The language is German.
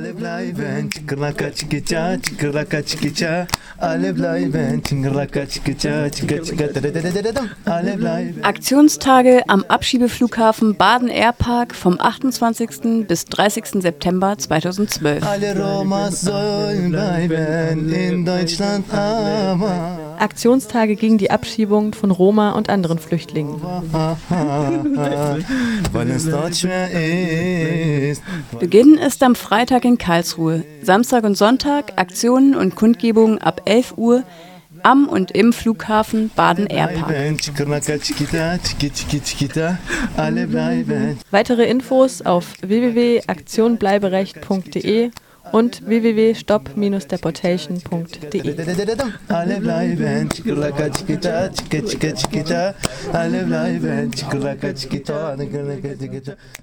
Alle bleiben, tschickerlaka, tschickecha. Alle bleiben, tschicka, dadadadadadam. Alle bleiben. Aktionstage am Abschiebeflughafen Baden-Airpark vom 28. bis 30. September 2012. Alle Romas sollen bleiben in Deutschland, aber Aktionstage gegen die Abschiebung von Roma und anderen Flüchtlingen. Beginn ist am Freitag in Karlsruhe. Samstag und Sonntag Aktionen und Kundgebungen ab 11 Uhr am und im Flughafen Baden-Airpark. Weitere Infos auf www.aktionbleiberecht.de und www.stop-deportation.de. Alle bleiben, tschickerlaka, tschikita, tschikita. Alle bleiben, tschickerlaka, tschikita, tschika.